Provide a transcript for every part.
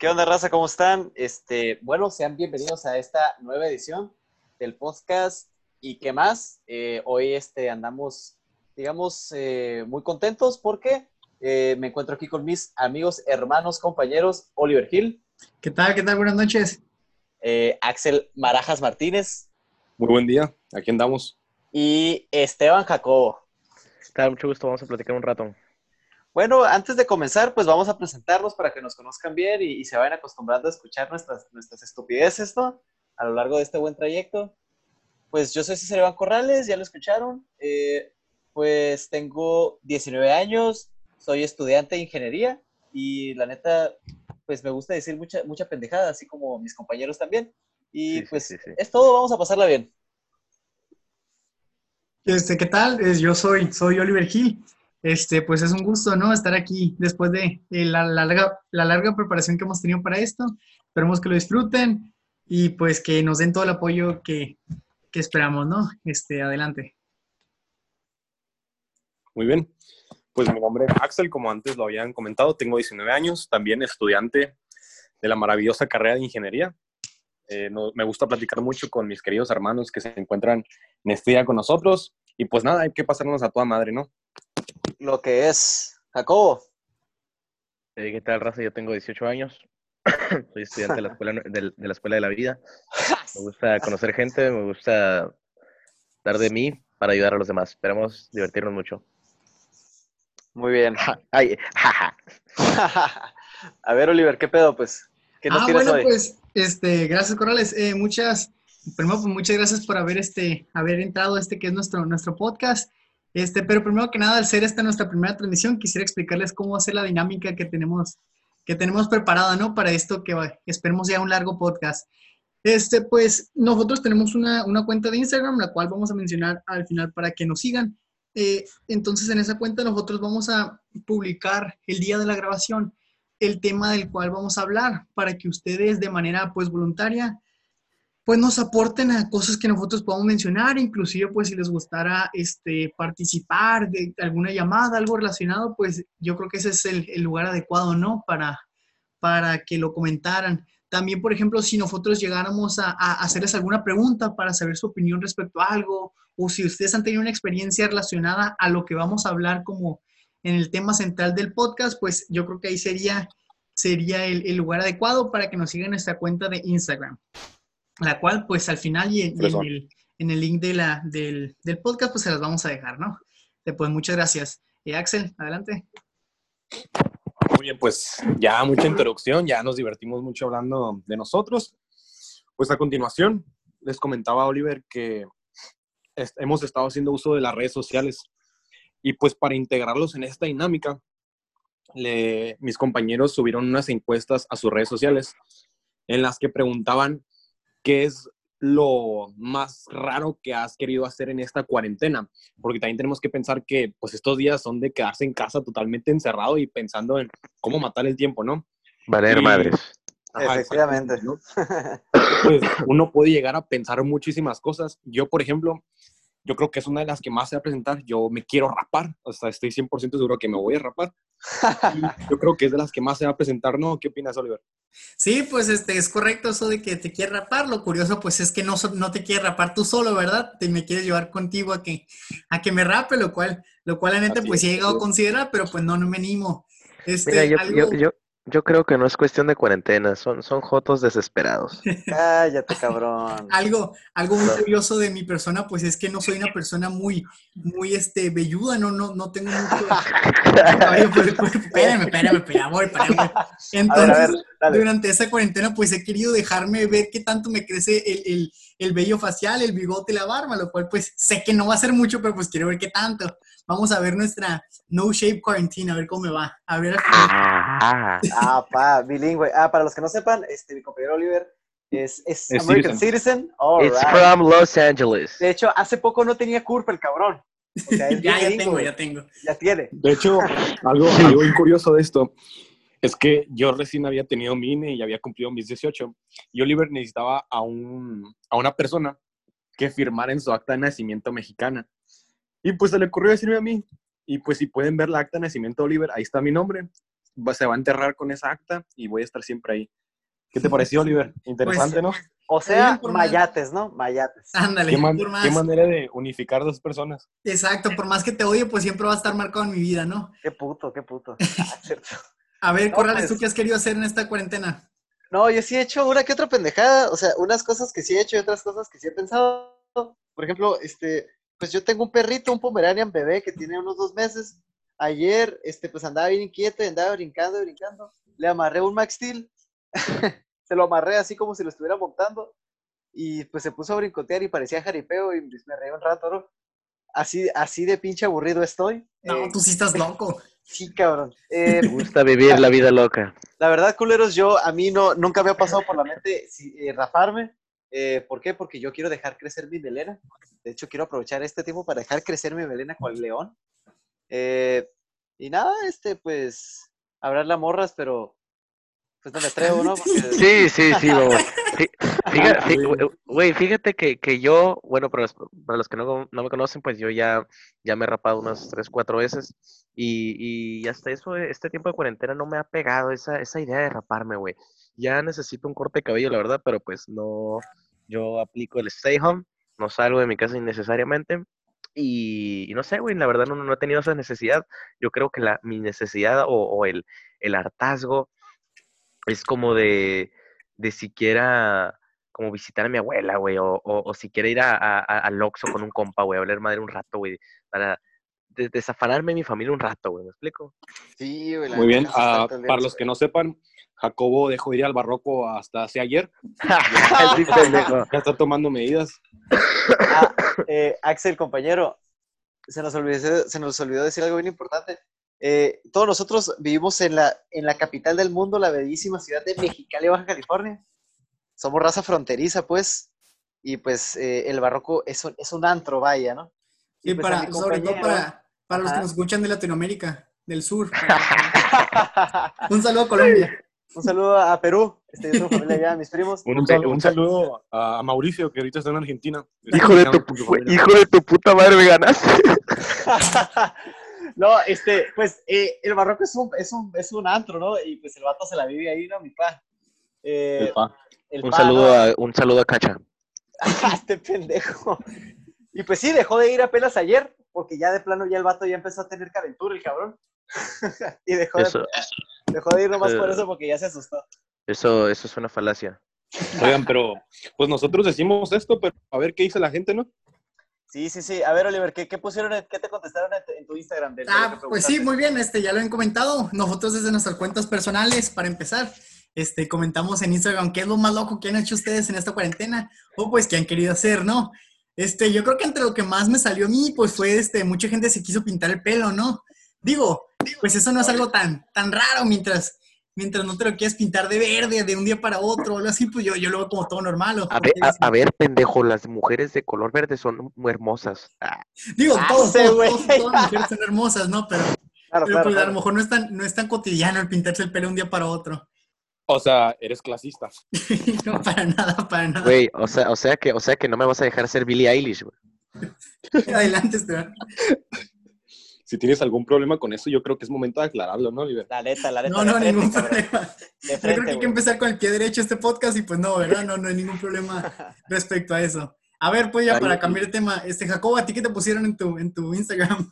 ¿Qué onda, raza? ¿Cómo están? Este, bueno, sean bienvenidos a esta nueva edición del podcast. ¿Y qué más? Eh, hoy este, andamos, digamos, eh, muy contentos porque eh, me encuentro aquí con mis amigos, hermanos, compañeros, Oliver Hill. ¿Qué tal? ¿Qué tal? Buenas noches. Axel Marajas Martínez. Muy buen día, aquí andamos. Y Esteban Jacobo. ¿Qué tal? Mucho gusto, vamos a platicar un rato. Bueno, antes de comenzar, pues vamos a presentarnos para que nos conozcan bien y, se vayan acostumbrando a escuchar nuestras, nuestras estupideces, ¿no? A lo largo de este buen trayecto. Pues yo soy César Iván Corrales, ya lo escucharon. Eh, pues tengo 19 años, soy estudiante de ingeniería y la neta, pues me gusta decir mucha, mucha pendejada, así como mis compañeros también. Y pues es todo, vamos a pasarla bien. Este, ¿Qué tal? Yo soy, soy Oliver Gil. Este, pues es un gusto, ¿no? Estar aquí después de, la, larga, la larga preparación que hemos tenido para esto. Esperemos que lo disfruten y pues que nos den todo el apoyo que, que esperamos, ¿no? Este, adelante. Muy bien. Pues mi nombre es Axel, como antes lo habían comentado, tengo 19 años, también estudiante de la maravillosa carrera de ingeniería. Eh, me gusta platicar mucho con mis queridos hermanos que se encuentran en este día con nosotros. Y pues nada, hay que pasarnos a toda madre, ¿no? Lo que es. Jacobo. ¿Qué tal, raza? Yo tengo 18 años. Soy estudiante de la, escuela, de, la Escuela de la Vida. Me gusta conocer gente, me gusta dar de mí para ayudar a los demás. Esperamos divertirnos mucho. Muy bien. a ver, Oliver, ¿qué pedo, pues? ¿Qué nos ah, bueno, pues, este, gracias, Corrales. Eh, muchas, primero, pues, muchas gracias por haber, este, haber entrado a este que es nuestro, nuestro podcast. Este, pero primero que nada, al ser esta nuestra primera transmisión, quisiera explicarles cómo va la dinámica que tenemos, que tenemos preparada, ¿no? Para esto que esperemos ya un largo podcast. Este, pues nosotros tenemos una, una, cuenta de Instagram, la cual vamos a mencionar al final para que nos sigan. Eh, entonces, en esa cuenta nosotros vamos a publicar el día de la grabación el tema del cual vamos a hablar para que ustedes de manera pues voluntaria pues nos aporten a cosas que nosotros podamos mencionar, inclusive pues si les gustara este, participar de alguna llamada, algo relacionado, pues yo creo que ese es el, lugar adecuado, ¿no? Para, para que lo comentaran. También, por ejemplo, si nosotros llegáramos a, hacerles alguna pregunta para saber su opinión respecto a algo, o si ustedes han tenido una experiencia relacionada a lo que vamos a hablar como en el tema central del podcast, pues yo creo que ahí sería, sería el, el lugar adecuado para que nos sigan nuestra cuenta de Instagram la cual pues al final y en, el, link de la, del, podcast pues se las vamos a dejar, ¿no? Pues muchas gracias. Y Axel, adelante. Muy bien, pues ya mucha introducción, ya nos divertimos mucho hablando de nosotros. Pues a continuación, les comentaba Oliver que hemos estado haciendo uso de las redes sociales y pues para integrarlos en esta dinámica, mis compañeros subieron unas encuestas a sus redes sociales en las que preguntaban ¿qué es lo más raro que has querido hacer en esta cuarentena? Porque también tenemos que pensar que pues estos días son de quedarse en casa totalmente encerrado y pensando en cómo matar el tiempo, ¿no? Valer madres. Efectivamente. Pues uno puede llegar a pensar muchísimas cosas. Yo, por ejemplo, yo creo que es una de las que más se va a presentar. Yo me quiero rapar, o sea, estoy 100% seguro que me voy a rapar. yo creo que es de las que más se va a presentar, ¿no? ¿Qué opinas, Oliver? Sí, pues este, es correcto eso de que te quieres rapar. Lo curioso, pues, es que no, no te quieres rapar tú solo, ¿verdad? Te me quieres llevar contigo a que, a que me rape, lo cual, lo cual la neta, pues, sí he llegado a considerar, pero pues no, no me animo. Este, Mira, yo, yo creo que no es cuestión de cuarentena, son, son jotos desesperados. Cállate, cabrón. algo, algo muy curioso de mi persona, pues es que no soy una persona muy, muy, este, velluda, no, no, no tengo mucho... espérame, espérame, espérame, voy, espérame. Entonces, durante esa cuarentena, pues he querido dejarme ver qué tanto me crece el, el, el vello facial, el bigote, la barba, lo cual, pues, sé que no va a ser mucho, pero pues quiero ver qué tanto. Vamos a ver nuestra No Shape Quarantine, a ver cómo me va. A ver. Ah, ah pa, bilingüe. Ah, para los que no sepan, este, mi compañero Oliver es, es, American Citizen. It's from Los Angeles. De hecho, hace poco no tenía curva el cabrón. ya, ya tengo, ya tengo. Ya tiene. De hecho, algo, algo curioso de esto es que yo recién había tenido mi INE y había cumplido mis 18 y Oliver necesitaba a, un, a una persona que firmara en su acta de nacimiento mexicana. Y pues se le ocurrió decirme a mí. Y pues si pueden ver la acta de nacimiento de Oliver, ahí está mi nombre. Va- se va a enterrar con esa acta y voy a estar siempre ahí. ¿Qué te pareció, Oliver? Interesante, ¿no? O sea, por mayates, ¿no? Mayates. Ándale, ¿Qué, man- por más. qué manera de unificar dos personas. Exacto, por más que te odie, pues siempre va a estar marcado en mi vida, ¿no? Qué puto, qué puto. Ah. A ver, No, Corrales, pues- ¿tú qué has querido hacer en esta cuarentena? No, yo sí he hecho una que otra pendejada, o sea, unas cosas que sí he hecho y otras cosas que sí he pensado. Por ejemplo, este, pues yo tengo un perrito, un Pomeranian bebé que tiene unos dos meses. Ayer, este, pues andaba bien inquieto y andaba brincando y brincando. Le amarré un Max Steel, se lo amarré así como si lo estuviera montando y pues se puso a brincotear y parecía jaripeo y pues, me reí un rato, ¿no? Así, así de pinche aburrido estoy. No, Eh, tú sí estás loco. sí, cabrón. Eh, Me gusta vivir la vida loca. la verdad, culeros, yo a mí no, nunca me ha pasado por la mente si- eh, raparme. Eh, ¿Por qué? Porque yo quiero dejar crecer mi melena. De hecho, quiero aprovechar este tiempo para dejar crecer mi melena cual león. Eh, y nada, este, pues, hablarle a morras, pero pues no me atrevo, ¿no? Porque- Sí, sí, sí, Fíjate, güey, fíjate que, que yo, bueno, para los, para los que no, no me conocen, pues yo ya, ya me he rapado unas tres, cuatro veces y, y hasta eso, este tiempo de cuarentena no me ha pegado esa, esa idea de raparme, güey. Ya necesito un corte de cabello, la verdad, pero pues no, yo aplico el stay home, no salgo de mi casa innecesariamente y, no sé, güey, la verdad no, no he tenido esa necesidad. Yo creo que la, mi necesidad o, o el, el hartazgo es como de, de siquiera como visitar a mi abuela, güey, o, o, o siquiera ir a, a, a- al con un compa, güey, a hablar madre un rato, güey, para de- desafanarme de mi familia un rato, güey, ¿me explico? Sí, güey, Muy bien. ah, para los que no sepan, Jacobo dejó de ir al barroco hasta hace ayer. sí. Ya está tomando medidas. Ah, eh, Axel, compañero, se nos, olvidó, se nos olvidó decir algo bien importante. Eh, todos nosotros vivimos en la, en la capital del mundo, la bellísima ciudad de Mexicali, Baja California. Somos raza fronteriza, pues, y pues eh, el barroco es un, es un antro, vaya, ¿no? Sí, Y pues para, sobre todo para, para los que nos escuchan de Latinoamérica, del sur. Un saludo a Colombia. un saludo a Perú, este, yo familia allá, mis primos. Un, sal- un saludo a Mauricio, que ahorita está en Argentina. Hijo de tu, hijo de tu puta madre, me ganaste. no, este, pues eh, el barroco es un, es, un, es un antro, ¿no? Y pues el vato se la vive ahí, ¿no? Mi pa. Eh, El pa. el Un pa, saludo ¿no? a, un saludo a Cacha. este pendejo. Y pues sí, dejó de ir apenas ayer, porque ya de plano ya el vato ya empezó a tener calentura, el cabrón. y dejó de, dejó de ir nomás por eh, eso, porque ya se asustó. eso, eso es una falacia. Oigan, pero pues nosotros decimos esto, pero a ver qué dice la gente, ¿no? Sí, sí, sí. A ver, Oliver, ¿qué, qué pusieron, en- qué te contestaron en tu, Instagram? del- Ah, pues sí, muy bien, este, ya lo han comentado. Nosotros desde nuestras cuentas personales, para empezar, este, comentamos en Instagram qué es lo más loco que han hecho ustedes en esta cuarentena, o pues qué han querido hacer, ¿no? Este, yo creo que entre lo que más me salió a mí, pues fue, este, mucha gente se quiso pintar el pelo, ¿no? Digo, pues eso no es algo tan, tan raro mientras, mientras no te lo quieras pintar de verde de un día para otro o algo así, pues yo, yo lo veo como todo normal. o A ver, a, ver, pendejo, las mujeres de color verde son muy hermosas. Ah, Digo, Ah, todos, todos, todos- todas las mujeres son hermosas, ¿no? Pero, Claro, pero claro, pues a lo mejor no es, tan, no es tan cotidiano el pintarse el pelo un día para otro. O sea, eres clasista. no, para nada, para nada. Güey, o sea, o sea que, o sea que no me vas a dejar ser Billie Eilish, güey. Adelante, Esteban. Si tienes algún problema con eso, yo creo que es momento de aclararlo, ¿no, Oliver? La neta, la neta. No, no, frente, ningún cabrón. problema. Yo creo que hay que empezar con el pie derecho este podcast y pues no, ¿verdad? No, no hay ningún problema respecto a eso. A ver, pues ya para cambiar de tema, este Jacobo, ¿a ti qué te pusieron en tu, en tu Instagram?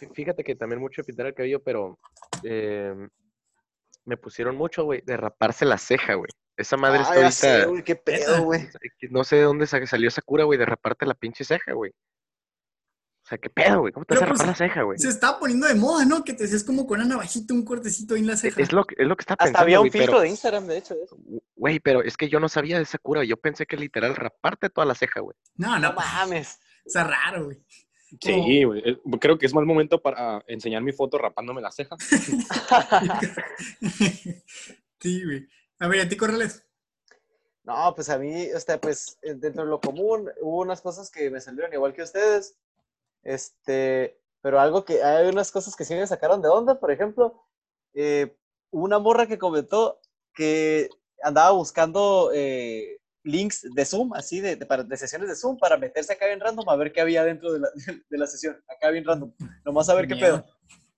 Fí- Fíjate que también mucho de pintar el cabello, pero eh, me pusieron mucho, güey, de raparse la ceja, güey. Esa madre Ah, está sé, ahorita. güey, qué pedo, güey. No sé de dónde sa- salió esa cura, güey, de raparte la pinche ceja, güey. O sea, ¿qué pedo, güey? ¿Cómo te vas a rapar pues, la ceja, güey? Se estaba poniendo de moda, ¿no? Que te hacías como con una navajita, un cortecito ahí en la ceja. Es lo, que- es lo que está Hasta pensando, había un pero- filtro de Instagram, de hecho, de eso. Güey, pero es que yo no sabía de esa cura. Yo pensé que literal raparte toda la ceja, güey. No, No no, mames. está raro, güey. Sí, güey. eh, Creo que es mal momento para enseñar mi foto rapándome la ceja. sí, güey. A ver, ¿a ti, Corrales? No, pues a mí, o sea, pues eh, dentro de lo común hubo unas cosas que me salieron igual que ustedes. Este, pero algo que hay unas cosas que sí me sacaron de onda, por ejemplo, eh, una morra que comentó que andaba buscando eh, links de Zoom, así de, de, para- de sesiones de Zoom, para meterse acá bien random a ver qué había dentro de la, de la sesión, acá bien random, nomás a ver qué pedo.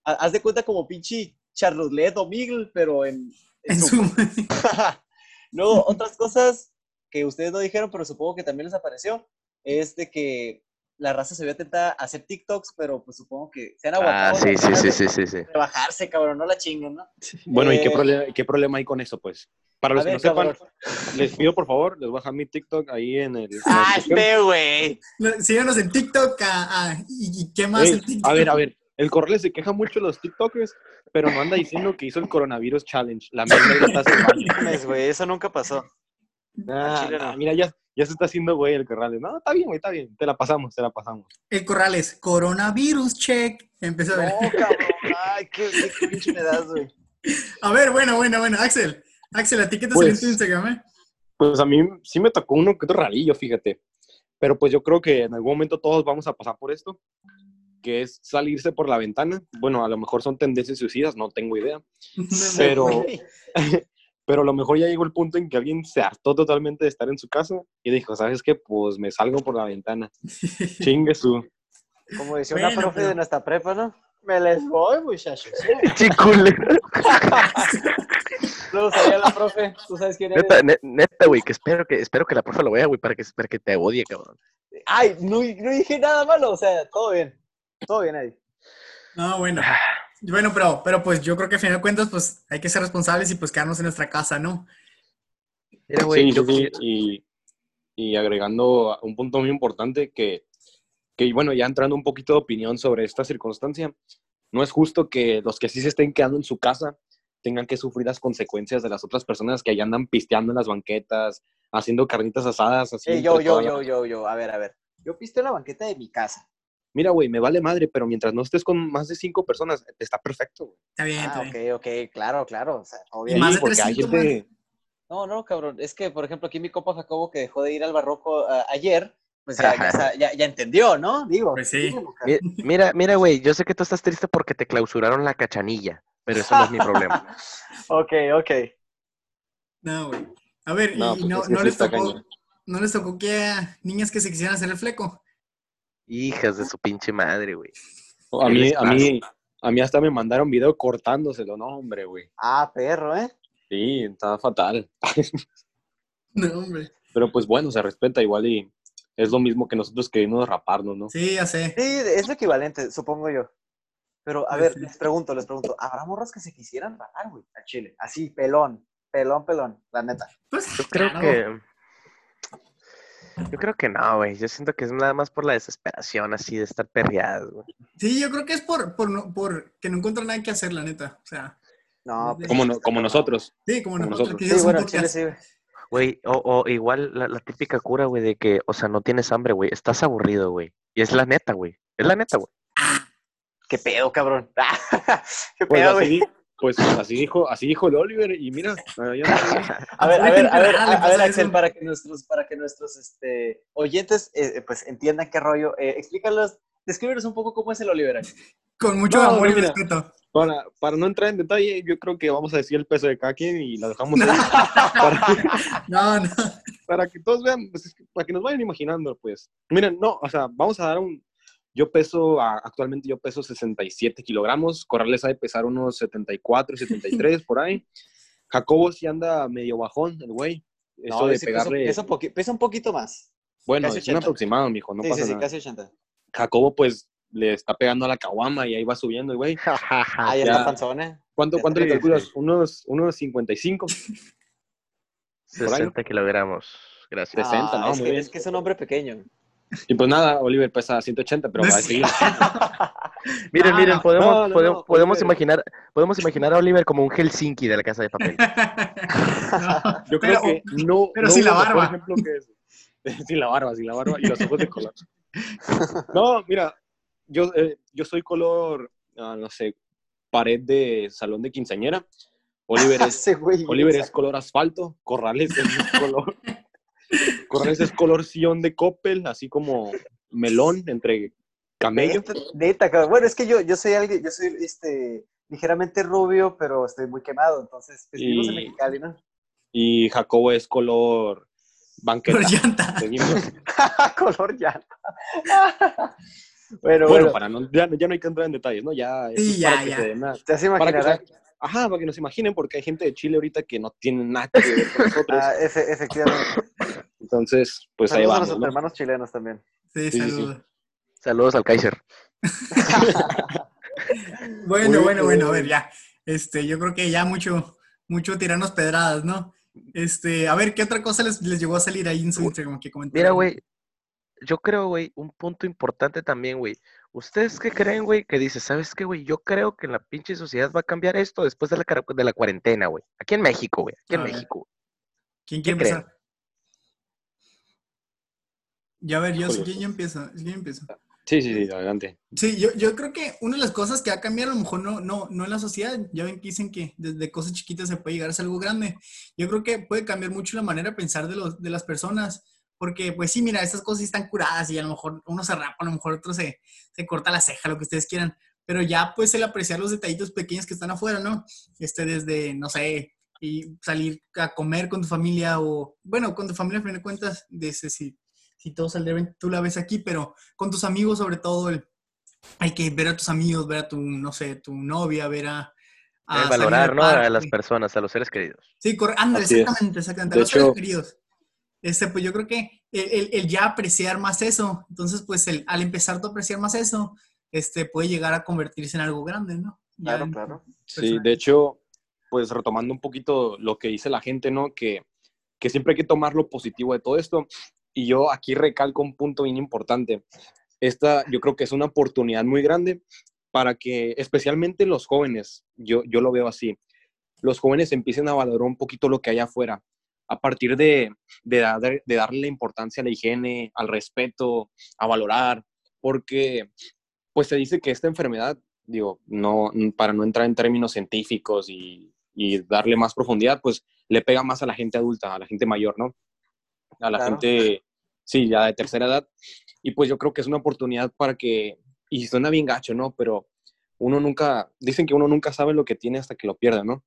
Ha- Haz de cuenta como pinche Charlotte o Miguel, pero en, En Zoom. Zoom. Luego, otras cosas que ustedes no dijeron, pero supongo que también les apareció, es de que la raza se vio tentada a hacer TikToks, pero pues supongo que se han Ah, aguantado. sí, las sí, sí, de- sí, sí, sí. de bajarse, cabrón, no la chinguen, ¿no? Bueno, ¿y qué Eh, problema, qué problema hay con eso, pues? Para los que ver, no sepan, cabrón. les pido por favor, les voy a dejar mi TikTok ahí en el. en la Ah, este, güey. No, Síganos en TikTok. ah, ah, y, y qué más Ey, en TikTok? a ver, a ver, el Corrales se queja mucho de los TikTokers, pero no anda diciendo que hizo el coronavirus challenge. La mierda ya está haciendo. Mames, güey, eso nunca pasó. Ah, Chile nah, no. mira, ya, ya se está haciendo güey el Corrales. No, está bien, güey, está bien. Te la pasamos, te la pasamos. El Corrales, coronavirus check. Empezó a ver. No, cabrón. Ay, qué, qué cringe me das, güey. A ver, bueno, bueno, bueno. Axel, Axel, ¿a ti qué te Pues- salió en tu Instagram, eh? Pues a mí sí me tocó uno que otro rarillo, fíjate. Pero pues yo creo que en algún momento todos vamos a pasar por esto, que es salirse por la ventana. Bueno, a lo mejor son tendencias suicidas, no tengo idea. Pero. pero a lo mejor ya llegó el punto en que alguien se hartó totalmente de estar en su casa y dijo, ¿sabes qué? Pues me salgo por la ventana. Chingue su. Como decía una Bueno, profe pero- de nuestra prepa, ¿no? Me les voy, muchachos. Chicule. Luego salía la profe, tú sabes quién eres. Neta, ne- neta, güey, que espero que, espero que la profe lo vea, güey, para que, para que te odie, cabrón. Ay, no, no dije nada malo, o sea, todo bien. Todo bien ahí. No, bueno. Bueno, pero, pero pues yo creo que a final de cuentas, pues hay que ser responsables y pues quedarnos en nuestra casa, ¿no? Sí, yo- sí, sí, Y, y agregando un punto muy importante que, que, bueno, ya entrando un poquito de opinión sobre esta circunstancia, no es justo que los que sí se estén quedando en su casa tengan que sufrir las consecuencias de las otras personas que allá andan pisteando en las banquetas, haciendo carnitas asadas, así. Ey, yo, yo, la- yo, yo, yo, a ver, a ver. Yo piste en la banqueta de mi casa. Mira, güey, me vale madre, pero mientras no estés con más de cinco personas, está perfecto, güey. Está bien, Ah, está bien. ok, ok, claro, claro. O sea, bien. más de porque hay gente... No, no, cabrón. Es que, por ejemplo, aquí mi copa Jacobo que dejó de ir al barroco ah, ayer, pues ya, ya, sa- ya- ya entendió, ¿no? Digo. Pues sí. mira, mira, güey, yo sé que tú estás triste porque te clausuraron la cachanilla, pero eso no es mi problema. Ok, ok. No, güey. A ver, y No, y pues no, les tocó, no les tocó que a niñas que se quisieran hacer el fleco. Hijas de su pinche madre, güey. A ¿Qué mí, a mí, a mí hasta me mandaron video cortándoselo, no, hombre, güey. Ah, perro, ¿eh? Sí, estaba fatal. No, hombre. Pero pues bueno, se respeta igual y es lo mismo que nosotros queremos raparnos, ¿no? Sí, ya sé. Sí, es lo equivalente, supongo yo. Pero, a ver, sí. les pregunto, les pregunto, ¿habrá morras que se quisieran rapar, güey, al chile? Así, pelón, pelón, pelón, la neta. Pues, Yo creo claro. que. Yo creo que no, güey. Yo siento que es nada más por la desesperación así de estar perreadas, güey. Sí, yo creo que es por, por, no, por que no encuentran nada que hacer, la neta. O sea, No, pues, Como, no- como nosotros. sí, como, Como nosotros, Sí, bueno, chile sí, güey. Güey, o, o igual la, la típica cura, güey, de que, o sea, no tienes hambre, güey. Estás aburrido, güey. Y es la neta, güey. Es la neta, güey. ¿Qué pedo, cabrón? ¿Qué Pues pedo, güey? Pues así dijo, así dijo el Oliver y mira, ah, ya no- A ver, a ver, a ver, a, ver, Axel, para que nuestros, para que nuestros este, oyentes eh, pues entiendan qué rollo, eh, explícalos, descríbenos un poco cómo es el Oliver. Axel. Con mucho No, amor y mira. respeto. para, para no entrar en detalle, yo creo que vamos a decir el peso de cada quien y la dejamos ahí para, No, no. para que todos vean, pues, es que- para que nos vayan imaginando, pues. Miren, no, o sea, vamos a dar un... Yo peso, actualmente yo peso 67 kilogramos, Corrales ha de pesar unos 74, 73, por ahí. Jacobo sí anda medio bajón, el güey. Eso de sí, pesa, pegarle... pesa pesa un poquito más. bueno, casi es un 80. aproximado, mijo, no sí, pasa sí, sí, nada. casi 80. Jacobo, pues, le está pegando a la caguama y ahí va subiendo, el güey. Ah, ya, está panzón, ¿eh? ¿Cuánto, cuánto le calculas? Unos, unos 55. Por ahí. 60 kilogramos. Gracias. 60, Ah, no, es, muy que, bien. es que es un hombre pequeño. Y pues nada, Oliver pesa 180, pero va a seguir. Miren, No, miren, no, podemos, no, no, podemos, no, podemos Oliver. imaginar, podemos imaginar a Oliver como un Helsinki de la casa de papel. No, Yo creo pero- que no. pero no sin la barba. ejemplo que sin la barba, sin la barba y los ojos de color. No, mira, yo, eh, yo soy color, ah, no sé, pared de salón de quinceañera. Oliver es, Ese güey. Oliver es color asfalto, Corrales es color. Corrales es color sillón de Coppel, así como melón entre camello. Neta, neta, cabrón. Bueno, es que yo, yo soy alguien, yo soy este ligeramente rubio, pero estoy muy quemado, entonces pues, vivimos en Y- Mexicali, ¿no? Y Jacobo es color banqueta. Por llanta. Color llanta. bueno, Bueno, bueno, para no, ya, ya no hay que entrar en detalles, ¿no? Ya, Sí, es ya, para que ya. se den una- te has se, Ajá, para que nos imaginen, porque hay gente de Chile ahorita que no tiene nada que ver con nosotros. Ah, efe- efectivamente. Entonces, pues ahí Saludos a vamos, nuestros ¿no? hermanos chilenos también. Sí, Sí, sí, sí. saludos. Saludos al Kaiser. Bueno, bueno, bueno, a ver, ya. Este, yo creo que ya mucho, mucho tirarnos pedradas, ¿no? Este, a ver, ¿qué otra cosa les, les llegó a salir ahí en su Instagram que comentaron? Mira, güey, yo creo, güey, un punto importante también, güey. ¿Ustedes qué creen, güey? Que dice, ¿sabes qué, güey? Yo creo que en la pinche sociedad va a cambiar esto después de la, de la cuarentena, güey. Aquí en México, güey. Aquí en A ver. México. ¿Quién ¿qué quiere creen? Ya a ver, yo. ¿quién, yo empiezo? ¿Quién empieza? Sí, sí, sí, adelante. Sí, yo, yo creo que una de las cosas que va a cambiar a lo mejor no, no, no en la sociedad, ya ven que dicen que desde cosas chiquitas se puede llegar a ser algo grande. Yo creo que puede cambiar mucho la manera de pensar de, los, de las personas, porque pues sí, mira, estas cosas sí están curadas y a lo mejor uno se rapa, a lo mejor otro se, se corta la ceja, lo que ustedes quieran, pero ya pues el apreciar los detallitos pequeños que están afuera, ¿no? Este, desde, no sé, y salir a comer con tu familia o, bueno, con tu familia, a fin de cuentas, desde si, si todo saldría bien, tú la ves aquí, pero con tus amigos sobre todo, el hay que ver a tus amigos, ver a tu, no sé, tu novia, ver a... a Eh, valorar, al ¿no? A las personas, a los seres queridos. Sí, corre, ándale, exactamente, exactamente. De a los seres hecho- queridos. Este, pues yo creo que el, el- el ya apreciar más eso, entonces pues el, al empezar tú a apreciar más eso, este, puede llegar a convertirse en algo grande, ¿no? Ya Claro, en- claro. Sí, de hecho, pues retomando un poquito lo que dice la gente, ¿no? Que, que siempre hay que tomar lo positivo de todo esto. Y yo aquí recalco un punto bien importante. Esta yo creo que es una oportunidad muy grande para que, especialmente los jóvenes, yo, yo lo veo así, los jóvenes empiecen a valorar un poquito lo que hay afuera, a partir de, de, dar- de darle importancia a la higiene, al respeto, a valorar, porque pues se dice que esta enfermedad, digo, no, para no entrar en términos científicos y, y darle más profundidad, pues le pega más a la gente adulta, a la gente mayor, ¿no? A la Claro. gente, sí, ya de tercera edad. Y pues yo creo que es una oportunidad para que, y suena bien gacho, ¿no? Pero uno nunca, dicen que uno nunca sabe lo que tiene hasta que lo pierde, ¿no?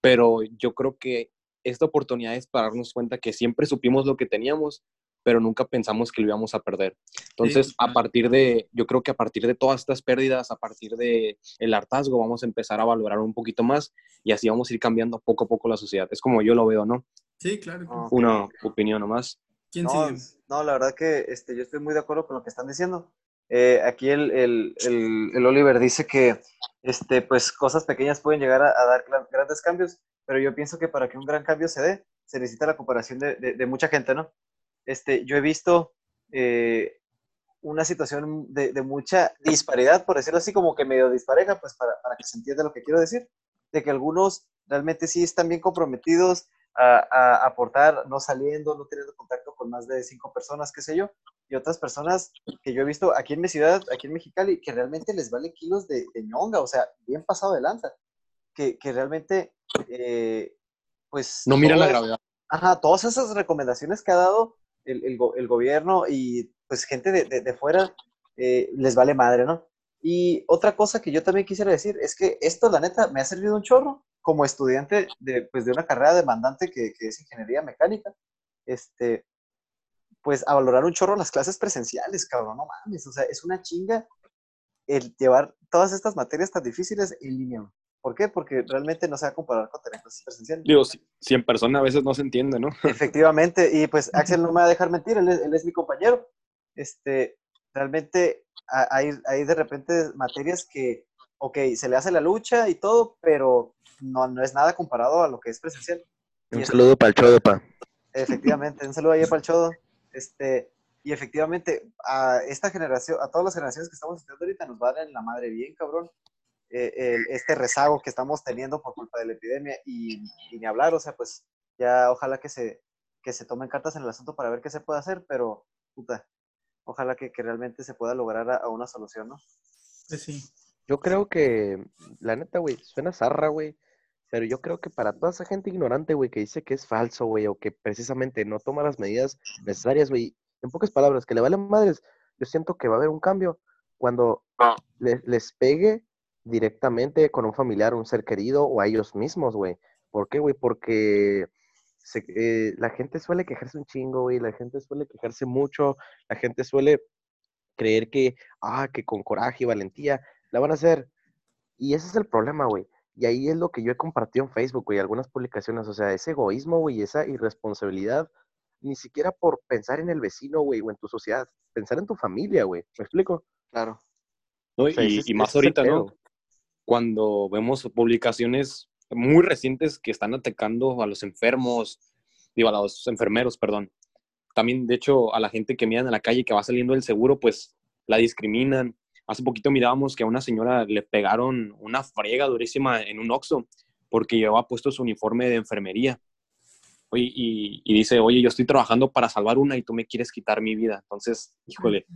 Pero yo creo que esta oportunidad es para darnos cuenta que siempre supimos lo que teníamos, pero nunca pensamos que lo íbamos a perder. Entonces, a partir de, yo creo que a partir de todas estas pérdidas, a partir de el hartazgo, vamos a empezar a valorar un poquito más y así vamos a ir cambiando poco a poco la sociedad. Es como yo lo veo, ¿no? Sí, claro. Una opinión nomás. ¿Quién No, sigue? no, la verdad que este, yo estoy muy de acuerdo con lo que están diciendo. Eh, aquí el, el, el, el Oliver dice que este, pues, cosas pequeñas pueden llegar a, a dar gran- grandes cambios, pero yo pienso que para que un gran cambio se dé, se necesita la cooperación de, de- de mucha gente, ¿no? Este, yo he visto eh, una situación de, de mucha disparidad, por decirlo así, como que medio dispareja, pues para, para que se entienda lo que quiero decir, de que algunos realmente sí están bien comprometidos a, aportar, no saliendo, no teniendo contacto con más de cinco personas, qué sé yo, y otras personas que yo he visto aquí en mi ciudad, aquí en Mexicali, que realmente les vale kilos de, de ñonga, o sea, bien pasado de lanza, que, que realmente, eh, pues... No mira la gravedad. Ajá, todas esas recomendaciones que ha dado el, el el gobierno y pues gente de, de- de fuera eh, les vale madre, ¿no? Y otra cosa que yo también quisiera decir es que esto, la neta, me ha servido un chorro como estudiante de, pues, de una carrera demandante que, que es ingeniería mecánica, este, pues a valorar un chorro las clases presenciales, cabrón, no mames, o sea, es una chinga el llevar todas estas materias tan difíciles en línea. ¿Por qué? Porque realmente no se va a comparar con tener clases presenciales. Digo, si, si en persona a veces no se entiende, ¿no? Efectivamente, y pues Axel no me va a dejar mentir, él es, él es mi compañero. Este, realmente hay, hay de repente materias que, ok, se le hace la lucha y todo, pero no, no es nada comparado a lo que es presencial. Y Un es- saludo para el Chodo, pa. Efectivamente, un saludo ahí para el Chodo. Este, y efectivamente, a esta generación, a todas las generaciones que estamos estudiando ahorita, nos va a dar en la madre bien, cabrón. Eh, el- este rezago que estamos teniendo por culpa de la epidemia y, y ni hablar, o sea, pues ya ojalá que se, que se tomen cartas en el asunto para ver qué se puede hacer, pero puta, ojalá que, que realmente se pueda lograr a, a una solución, ¿no? Sí. Yo creo que, la neta, güey, suena zarra, güey. Pero yo creo que para toda esa gente ignorante, güey, que dice que es falso, güey, o que precisamente no toma las medidas necesarias, güey, en pocas palabras, que le valen madres, yo siento que va a haber un cambio cuando le- les pegue directamente con un familiar, un ser querido o a ellos mismos, güey. ¿Por qué, güey? Porque se- eh, la gente suele quejarse un chingo, güey, la gente suele quejarse mucho, la gente suele creer que, ah, que con coraje y valentía la van a hacer. Y ese es el problema, güey. Y ahí es lo que yo he compartido en Facebook, güey, algunas publicaciones. O sea, ese egoísmo, güey, esa irresponsabilidad, ni siquiera por pensar en el vecino, güey, o en tu sociedad, pensar en tu familia, güey. ¿Me explico? Claro. ¿no? O sea, y, ese es- y más ahorita, ¿no? Cuando vemos publicaciones muy recientes que están atacando a los enfermos, digo, a los enfermeros, perdón. También, de hecho, a la gente que miran en la calle que va saliendo del seguro, pues la discriminan. Hace poquito mirábamos que a una señora le pegaron una friega durísima en un Oxxo porque llevaba puesto su uniforme de enfermería. Oye, y, y dice, oye, yo estoy trabajando para salvar una y tú me quieres quitar mi vida. Entonces, híjole,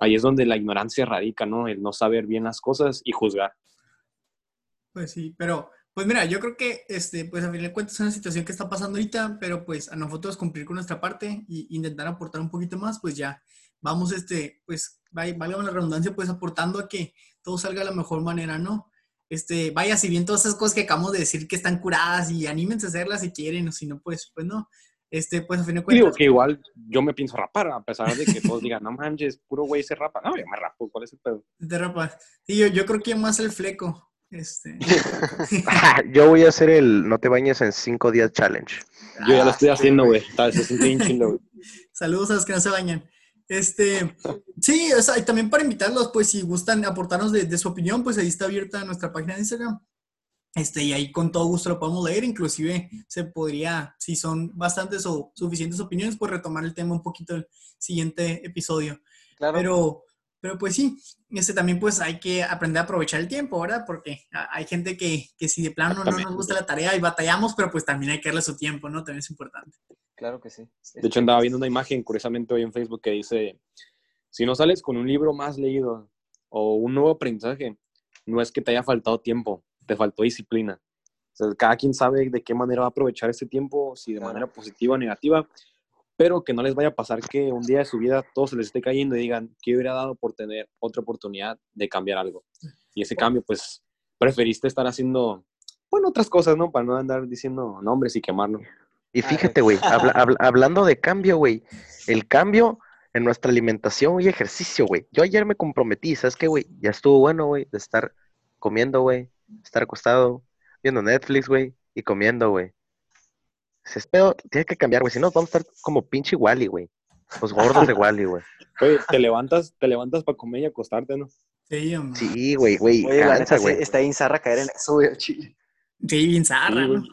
ahí es donde la ignorancia radica, ¿no? El no saber bien las cosas y juzgar. Pues sí, pero pues mira, yo creo que este, pues a fin de cuentas es una situación que está pasando ahorita, pero pues a nosotros cumplir con nuestra parte y intentar aportar un poquito más, pues ya vamos, este, pues, valga la redundancia, pues aportando a que todo salga de la mejor manera, ¿no? Este, vaya, si bien todas esas cosas que acabamos de decir que están curadas y anímense a hacerlas si quieren, o si no, pues, pues no. Este, pues a fin de Y digo cuentas, que igual yo me pienso rapar, a pesar de que todos digan, no manches, puro güey se rapa. No, yo me rapo, ¿cuál es el pedo? te rapas. Sí, yo, yo creo que más el fleco. Este, yo voy a hacer el no te bañes en cinco días challenge. Yo ya lo Ah, estoy haciendo, güey. Saludos a los que no se bañan. Este, sí, o sea, y también para invitarlos, pues si gustan aportarnos de, de su opinión, pues ahí está abierta nuestra página de Instagram. Este, y ahí con todo gusto lo podemos leer, inclusive se podría, si son bastantes o suficientes opiniones, pues retomar el tema un poquito el siguiente episodio. Claro. Pero, pero pues sí, este también pues hay que aprender a aprovechar el tiempo, ¿verdad? Porque hay gente que, que si de plano no nos gusta la tarea y batallamos, pero pues también hay que darle su tiempo, ¿no? También es importante. Claro que sí. De hecho, andaba viendo una imagen, curiosamente, hoy en Facebook que dice, si no sales con un libro más leído o un nuevo aprendizaje, no es que te haya faltado tiempo, te faltó disciplina. O sea, cada quien sabe de qué manera va a aprovechar ese tiempo, si de Claro. manera positiva o negativa, pero que no les vaya a pasar que un día de su vida todo se les esté cayendo y digan, ¿qué hubiera dado por tener otra oportunidad de cambiar algo? Y ese cambio, pues, preferiste estar haciendo, bueno, otras cosas, ¿no? Para no andar diciendo nombres y quemarlo. Y fíjate, güey, habla- habla- hablando de cambio, güey, el cambio en nuestra alimentación y ejercicio, güey. Yo ayer me comprometí, ¿sabes qué, güey? Ya estuvo bueno, güey, de estar comiendo, güey, estar acostado, viendo Netflix, güey, y comiendo, güey. Ese es pedo, tiene que cambiar, güey, si no vamos a estar como pinche Wally, güey. Los gordos de Wally, güey. Oye, te levantas, te levantas para comer y acostarte, ¿no? Sí, hombre. Sí, güey, güey, cansa, güey. está bien zarra caer en eso, güey, chile. Sí, bien zarra, Sí, güey. ¿no?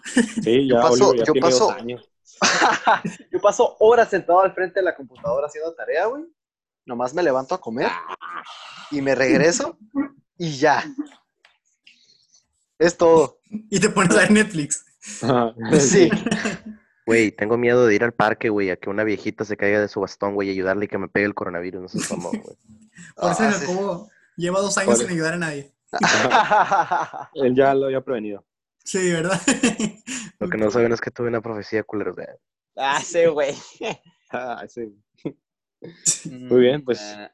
Sí, ya, paso- Oliver, ya yo tiene dos paso- años. Yo paso horas sentado al frente de la computadora haciendo tarea, güey. Nomás me levanto a comer y me regreso y ya. Es todo. Y te pones a ver Netflix. Sí. Güey, tengo miedo de ir al parque, güey, a que una viejita se caiga de su bastón, güey, y ayudarle y que me pegue el coronavirus. No se tomó, güey. Por eso Ah, sí. Jacobo lleva dos años sin ayudar a nadie. Él ya lo había prevenido. Sí, ¿verdad? Lo que no saben es que tuve una profecía culera. güey. ah, sí, güey. Ah, sí. Muy bien, pues. Ah,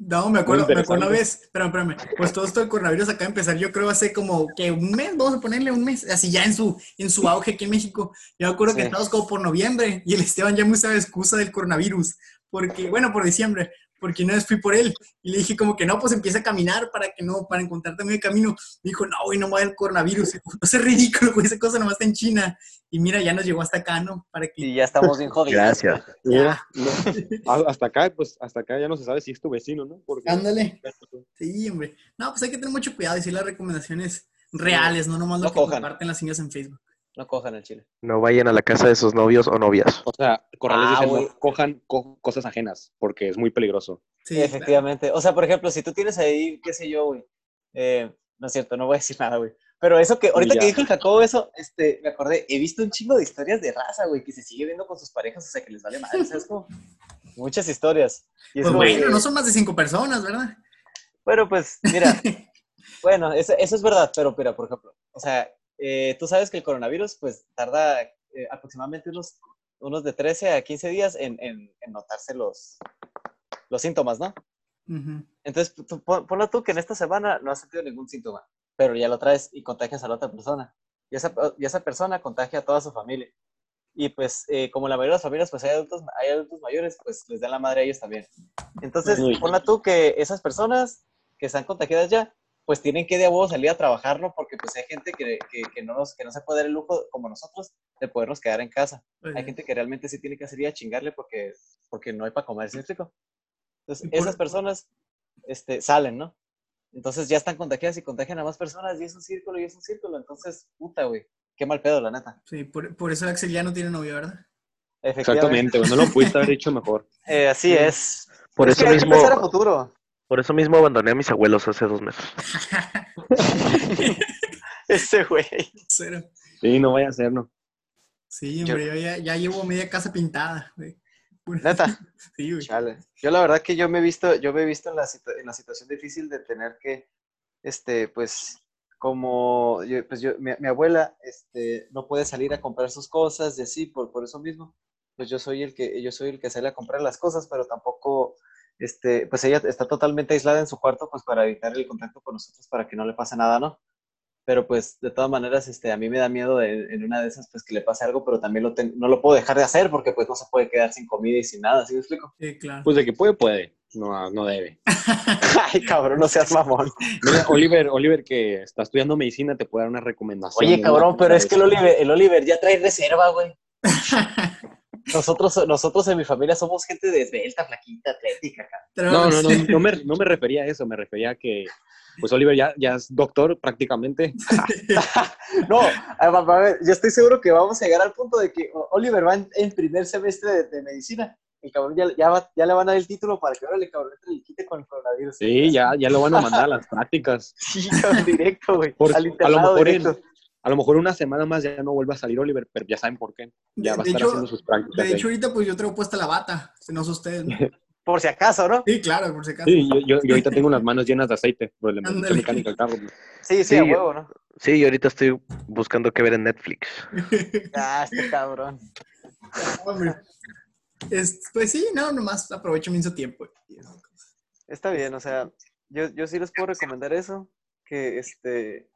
No, me acuerdo, me acuerdo una vez, espérame, espérame, pues todo esto del coronavirus acaba de empezar, yo creo hace como que un mes, vamos a ponerle un mes, así ya en su, en su auge aquí en México. Yo me acuerdo que Sí. estábamos como por noviembre y el Esteban ya me usaba excusa del coronavirus, porque, bueno, por diciembre, porque una vez fui por él y le dije como que no, pues empieza a caminar para que no, para encontrarte medio camino. Me dijo, no, güey, no me va el coronavirus. No sé, ridículo, güey, esa cosa nomás está en China. Y mira, ya nos llegó hasta acá, ¿no? Para que... Y ya estamos bien jodidos. Gracias. Mira, no, hasta acá, pues, hasta acá ya no se sabe si es tu vecino, ¿no? Porque Ándale. Sí, hombre. No, pues hay que tener mucho cuidado y decir las recomendaciones reales, no nomás lo No que cojan. comparten las señas en Facebook. No cojan el chile. No vayan a la casa de sus novios o novias. O sea, Corrales Ah, dice, güey. no cojan co- cosas ajenas, porque es muy peligroso. Sí, Efectivamente. O sea, por ejemplo, si tú tienes ahí, qué sé yo, güey. eh, no es cierto, no voy a decir nada, güey. Pero eso que, ahorita Ya. que dijo el Jacobo eso, este, me acordé, he visto un chingo de historias de raza, güey, que se sigue viendo con sus parejas, o sea, que les vale madre, ¿sabes? Como muchas historias. Y Pues bueno, que- no son más de cinco personas, ¿verdad? Bueno, pues, mira, bueno, eso, eso es verdad, pero mira, por ejemplo, o sea, eh, tú sabes que el coronavirus, pues, tarda eh, aproximadamente unos, unos de 13 a 15 días en, en, en notarse los, los síntomas, ¿no? Entonces, tú, pon- ponlo tú que en esta semana no has sentido ningún síntoma, pero ya lo traes y contagias a la otra persona. Y esa, y esa persona contagia a toda su familia. Y pues, eh, como la mayoría de las familias, pues hay adultos, hay adultos mayores, pues les dan la madre a ellos también. Entonces, ponla tú que esas personas que están contagiadas ya, pues tienen que de a huevo salir a trabajar, ¿no? Porque pues hay gente que, que, que no, nos, que no se puede dar el lujo, como nosotros, de podernos quedar en casa. Hay gente que realmente sí tiene que salir a chingarle porque, porque no hay para comer, ¿sí explico? Entonces, esas personas este, salen, ¿no? Entonces ya están contagiadas y contagian a más personas y es un círculo y es un círculo. Entonces, puta, güey. Qué mal pedo, la neta. Sí, por, por eso Axel ya no tiene novia, ¿verdad? Exactamente, no lo pudiste haber hecho mejor. Eh, así es. Por Es eso que hay que mismo, pensar a futuro. Por eso mismo abandoné a mis abuelos hace dos meses. Ese güey. Cero. Sí, no vaya a ser, ¿no? Sí, hombre, yo ya, ya llevo media casa pintada, güey. Pura- Neta. Sí, güey. Chale. Yo la verdad que yo me he visto, yo me he visto en la, en la situación difícil de tener que, este, pues, como, yo- pues yo, mi, mi abuela, este, no puede salir a comprar sus cosas y así, por, por eso mismo, pues yo soy el que, yo soy el que sale a comprar las cosas, pero tampoco, este, pues ella está totalmente aislada en su cuarto, pues para evitar el contacto con nosotros, para que no le pase nada, ¿no? Pero pues de todas maneras, este, a mí me da miedo de- en una de esas, pues que le pase algo, pero también lo ten- no lo puedo dejar de hacer porque pues no se puede quedar sin comida y sin nada, ¿sí me explico? Sí, claro. Pues de que puede, puede. No, no debe. Ay, cabrón, no seas mamón. Mira, Oliver, Oliver, que está estudiando medicina, te puede dar una recomendación. Oye, cabrón, pero es que el. Oliver, el Oliver ya trae reserva, güey. Nosotros, nosotros en mi familia somos gente de esbelta, flaquita, atlética, No, no, no, no me, no me refería a eso, me refería a que, pues Oliver ya, ya es doctor prácticamente. No, a- ver, yo estoy seguro que vamos a llegar al punto de que Oliver va en, en primer semestre de, de medicina. El cabrón ya, ya, va- ya le van a dar el título para que ahora le cabrón y quite con el coronavirus. Sí, ya, ya lo van a mandar a las prácticas. Sí, cabrón, directo, güey. Por- Al a lo mejor en-. A lo mejor una semana más ya no vuelva a salir Oliver, pero ya saben por qué. Ya De- va a estar hecho- haciendo sus prácticas. de ahí. hecho, ahorita pues yo traigo puesta la bata, si no son ustedes. ¿no? Por si acaso, ¿no? Sí, claro, por si acaso. Sí, yo, yo, yo ahorita tengo las manos llenas de aceite por el Ándale. mecánico del carro. Sí, sí, Sí. a huevo, ¿no? Sí, yo ahorita estoy buscando qué ver en Netflix. Ah, este cabrón. Hombre. Es- pues sí, no, nomás aprovecho mi tiempo. Está bien, o sea, yo, yo sí les puedo recomendar eso, que este,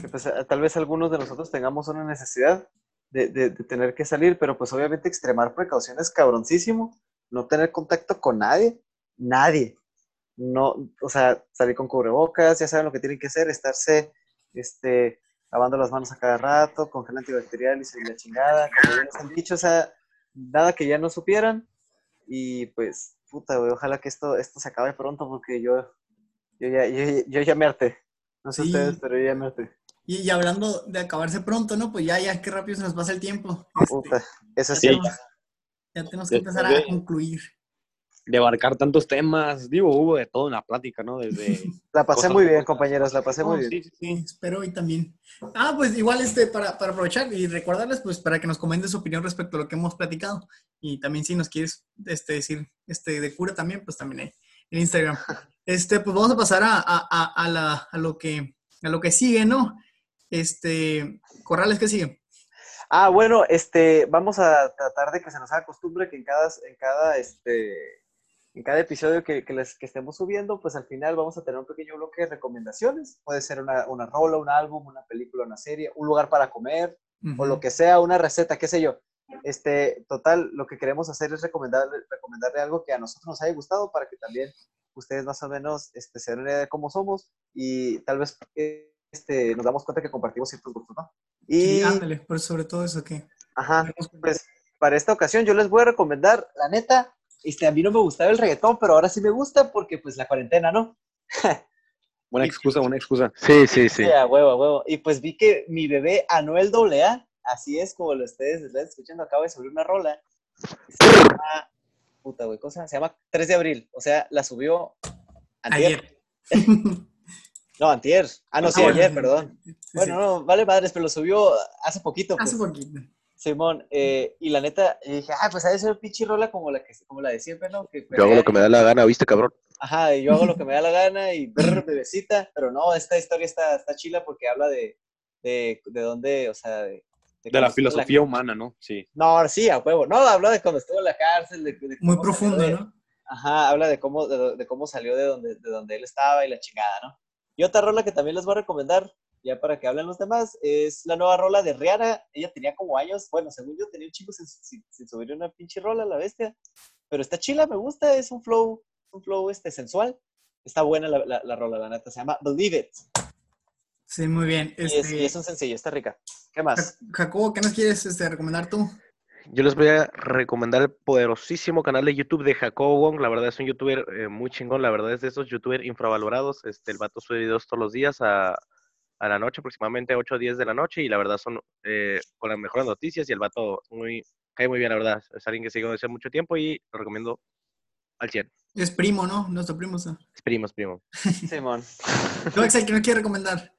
que pues a- tal vez algunos de nosotros tengamos una necesidad de, de- de tener que salir, pero pues obviamente extremar precauciones cabroncísimo, no tener contacto con nadie, nadie, no, o sea, salir con cubrebocas, ya saben lo que tienen que hacer, estarse, este, lavando las manos a cada rato, con gel antibacterial y la chingada, como ya nos han dicho, o sea, nada que ya no supieran, y pues, puta, güey, ojalá que esto, esto se acabe pronto porque yo, yo, ya, yo, yo ya me harté. No sé Sí. ustedes, pero yo ya me harté. Y, y hablando de acabarse pronto, ¿no? Pues ya, ya, qué rápido se nos pasa el tiempo. Este, Puta, eso ya, sí. tenemos, ya tenemos que empezar a De- concluir. De abarcar tantos temas, digo, hubo de todo en la plática, ¿no? Desde... La pasé muy bien, cosas. compañeros, la pasé muy No, bien. sí, sí, sí. Sí, espero hoy también. Ah, pues igual este, para, para aprovechar y recordarles, pues para que nos comenten su opinión respecto a lo que hemos platicado. Y también si nos quieres este, decir este, de cura también, pues también ahí en Instagram. Este, pues vamos a pasar a, a, a, a la, a, lo que, a lo que sigue, ¿no? Este, Corrales, ¿qué sigue? Ah, bueno, este, vamos a tratar de que se nos haga costumbre que en cada, en cada, este, en cada episodio que, que, les, que estemos subiendo, pues al final vamos a tener un pequeño bloque de recomendaciones. Puede ser una, una rola, un álbum, una película, una serie, un lugar para comer, o lo que sea, una receta, qué sé yo. Este, total, lo que queremos hacer es recomendarle, recomendarle algo que a nosotros nos haya gustado para que también ustedes más o menos este, se den una idea de cómo somos y tal vez este, nos damos cuenta que compartimos ciertos gustos, ¿no? Y, Sí, ándale, por sobre todo eso que... ajá, pues para esta ocasión yo les voy a recomendar, la neta, este, a mí no me gustaba el reggaetón, pero ahora sí me gusta porque pues la cuarentena, ¿no? Buena excusa, buena excusa. Sí, sí, sí. a huevo, a huevo. Y pues vi que mi bebé Anuel AA, así es como lo ustedes están escuchando, acaba de subir una rola. Se llama, puta, güey, cosa, se llama 3 de abril. O sea, la subió antier. Ayer. No, antier. Ah, no, sí, Ah, bueno, ayer, perdón. sí, sí. Bueno, no, vale madres, pero lo subió hace poquito. Hace pues. poquito. Simón, eh, y la neta, dije, ah, pues ha de ser pinche rola como la, que, como la de siempre, ¿no? Que, Yo hago lo que me da la gana, ¿viste, cabrón? Ajá, y yo hago lo que me da la gana y brr, bebecita, pero no, esta historia está, está chila porque habla de, de, de dónde, o sea, de, De la filosofía humana, ¿no? Sí. No, sí, a huevo, no, habla de cuando estuvo en la cárcel, de, de Muy profundo, ¿no? Ajá, habla de cómo, de, de cómo salió de donde, de donde él estaba y la chingada, ¿no? Y otra rola que también les voy a recomendar, ya para que hablen los demás, es la nueva rola de Rihanna. Ella tenía como años, bueno, según yo tenía un chico sin, sin, sin subir una pinche rola, la bestia. Pero está chila, me gusta, es un flow, un flow este, sensual. Está buena la, la, la rola, la neta. Se llama Believe It. Sí, muy bien. Y, es, Este, y es un sencillo, está rica. ¿Qué más? Ja- Jacobo, ¿qué nos quieres este, recomendar tú? Yo les voy a recomendar el poderosísimo canal de YouTube de Jacobo Wong. La verdad es un youtuber eh, muy chingón. La verdad es de esos youtubers infravalorados. Este, el vato sube videos todos los días a, a la noche, aproximadamente 8 o 10 de la noche. Y la verdad son eh, con las mejores noticias. Y el vato muy, cae muy bien, la verdad. Es alguien que sigo desde hace mucho tiempo y lo recomiendo al 100. Es primo, ¿no? Nuestro primo. ¿sí? Es primo, es primo. Simón. Tú, Axel, ¿qué nos quieres recomendar?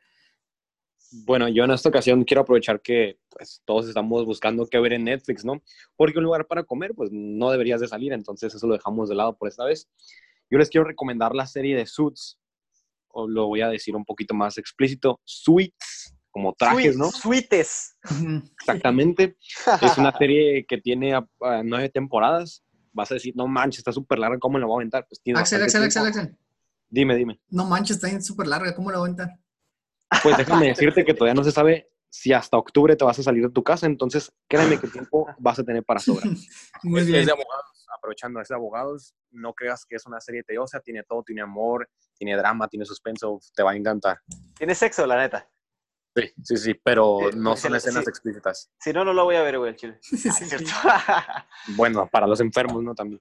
Bueno, yo en esta ocasión quiero aprovechar que pues, todos estamos buscando qué ver en Netflix, ¿no? Porque un lugar para comer, pues no deberías de salir, entonces eso lo dejamos de lado por esta vez. Yo les quiero recomendar la serie de Suits, o lo voy a decir un poquito más explícito, Suits, como trajes, ¿no? Ujú. Exactamente. Es una serie que tiene ah, nueve temporadas. Vas a decir, no manches, está súper larga, ¿cómo la voy a aventar? Pues tiene Axel, Axel, Axel. Axel. Dime, dime. No manches, está súper larga. ¿Cómo la aguantan? Pues déjame decirte que todavía no se sabe si hasta octubre te vas a salir de tu casa, entonces créeme qué tiempo vas a tener para sobrar. Muy bien. es de abogados, aprovechando, es de abogados. No creas que es una serie tediosa, tiene todo, tiene amor, tiene drama, tiene suspenso, te va a encantar. Tiene sexo, la neta. Sí, sí, sí, pero Sí, no sí, son sí. escenas explícitas. Si no, no lo voy a ver, güey, el chile. Sí, Ah, sí, sí. Bueno, para los enfermos, ¿no? También.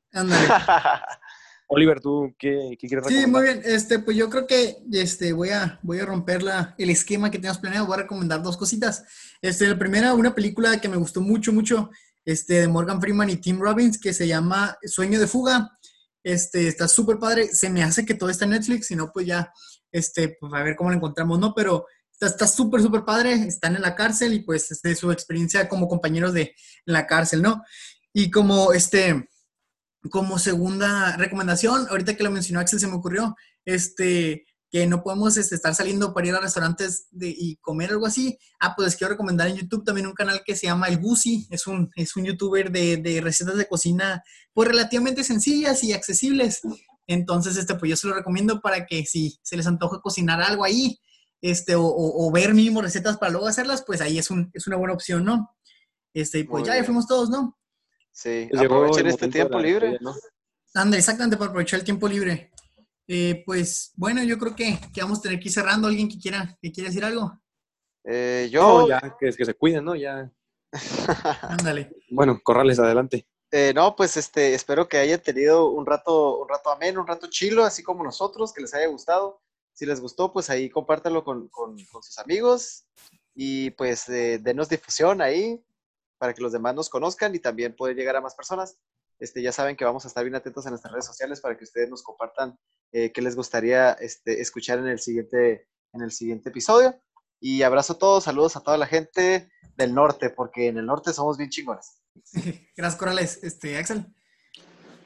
Oliver, ¿tú qué, qué quieres Sí, recomendar? muy bien. Este, pues yo creo que este, voy, a, voy a romper la, el esquema que teníamos planeado. Voy a recomendar dos cositas. Este, la primera, una película que me gustó mucho, mucho, este, de Morgan Freeman y Tim Robbins, que se llama Sueño de Fuga. Este, está súper padre. Se me hace que todo está en Netflix, si no, pues ya, este, pues a ver cómo la encontramos, ¿no? Pero está súper, súper padre. Están en la cárcel y pues es de su experiencia como compañeros de en la cárcel, ¿no? Y como, este, como segunda recomendación, ahorita que lo mencionó Axel, se me ocurrió, este, que no podemos este, estar saliendo para ir a restaurantes de- y comer algo así. Ah, pues les quiero recomendar en YouTube también un canal que se llama El Gusi. Es un, es un youtuber de, de recetas de cocina, pues relativamente sencillas y accesibles. Entonces, este, pues yo se lo recomiendo para que si se les antoja cocinar algo ahí, este, o, o- o ver mínimo recetas para luego hacerlas, pues ahí es, un, es una buena opción, ¿no? Este, y pues Muy ya, ya fuimos todos, ¿no? Sí, Pues aprovechen este tiempo libre. ¿no? Anda, exactamente, para aprovechar el tiempo libre. Eh, pues bueno, yo creo que, que vamos a tener que ir cerrando. ¿Alguien que quiera, que quiera decir algo? Eh, No, yo, ya, que, que se cuiden, ¿no? Ya. Ándale. Bueno, corrales, adelante. Eh, no, pues este, espero que hayan tenido un rato, un rato ameno, un rato chilo, así como nosotros, que les haya gustado. Si les gustó, pues ahí compártanlo con, con- con sus amigos y pues eh, denos difusión ahí para que los demás nos conozcan y también poder llegar a más personas. Este, ya saben que vamos a estar bien atentos en nuestras redes sociales para que ustedes nos compartan eh, qué les gustaría este, escuchar en el siguiente, en el siguiente episodio. Y abrazo a todos, saludos a toda la gente del norte, porque en el norte somos bien chingones. Gracias, Corales. Este, Axel.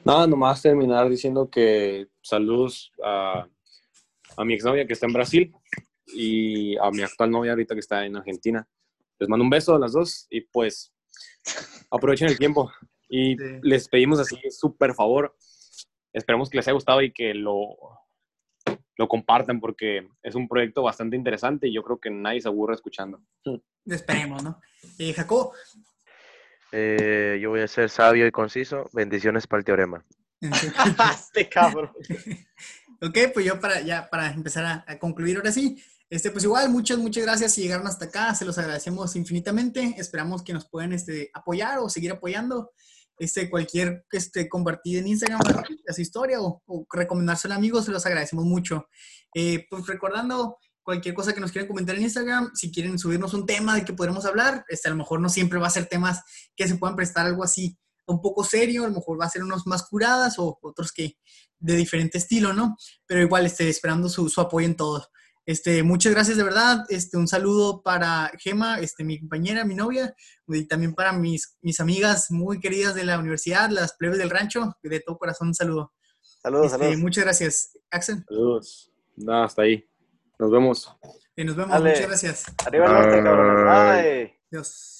Nada, nomás terminar diciendo que saludos a, a mi exnovia que está en Brasil y a mi actual novia ahorita que está en Argentina. Les mando un beso a las dos y pues aprovechen el tiempo. Y Sí. les pedimos así súper favor. Esperemos que les haya gustado y que lo, lo compartan porque es un proyecto bastante interesante y yo creo que nadie se aburre escuchando. Esperemos, ¿no? Eh, Jacob. Eh, yo voy a ser sabio y conciso. Bendiciones para el teorema. este cabrón. ok, pues yo para ya para empezar a, a concluir ahora sí. Este, pues igual, muchas, muchas gracias si llegaron hasta acá, se los agradecemos infinitamente. Esperamos que nos puedan este, apoyar o seguir apoyando. Este, cualquier este, compartir en Instagram a su historia o, o recomendárselo a amigos, se los agradecemos mucho. Eh, pues recordando, cualquier cosa que nos quieran comentar en Instagram, si quieren subirnos un tema de que podremos hablar, este, a lo mejor no siempre va a ser temas que se puedan prestar algo así un poco serio, a lo mejor va a ser unos más curadas o otros que de diferente estilo, ¿no? Pero igual, este, esperando su, su apoyo en todo. Este, muchas gracias de verdad. Este, un saludo para Gema, este, mi compañera, mi novia, y también para mis, mis amigas muy queridas de la universidad, las plebes del rancho. De todo corazón, un saludo. Saludos, Este, saludos. muchas gracias, Axel. Saludos. Hasta ahí. Nos vemos. Y nos vemos. Dale. Muchas gracias. Arriba el norte, cabrón. Bye. Bye. Adiós.